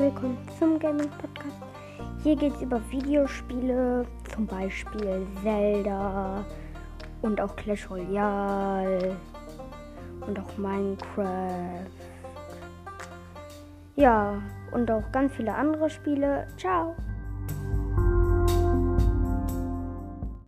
willkommen zum Gaming Podcast. Hier geht es über Videospiele, zum Beispiel Zelda und auch Clash Royale und auch Minecraft. Ja, und auch ganz viele andere Spiele. Ciao!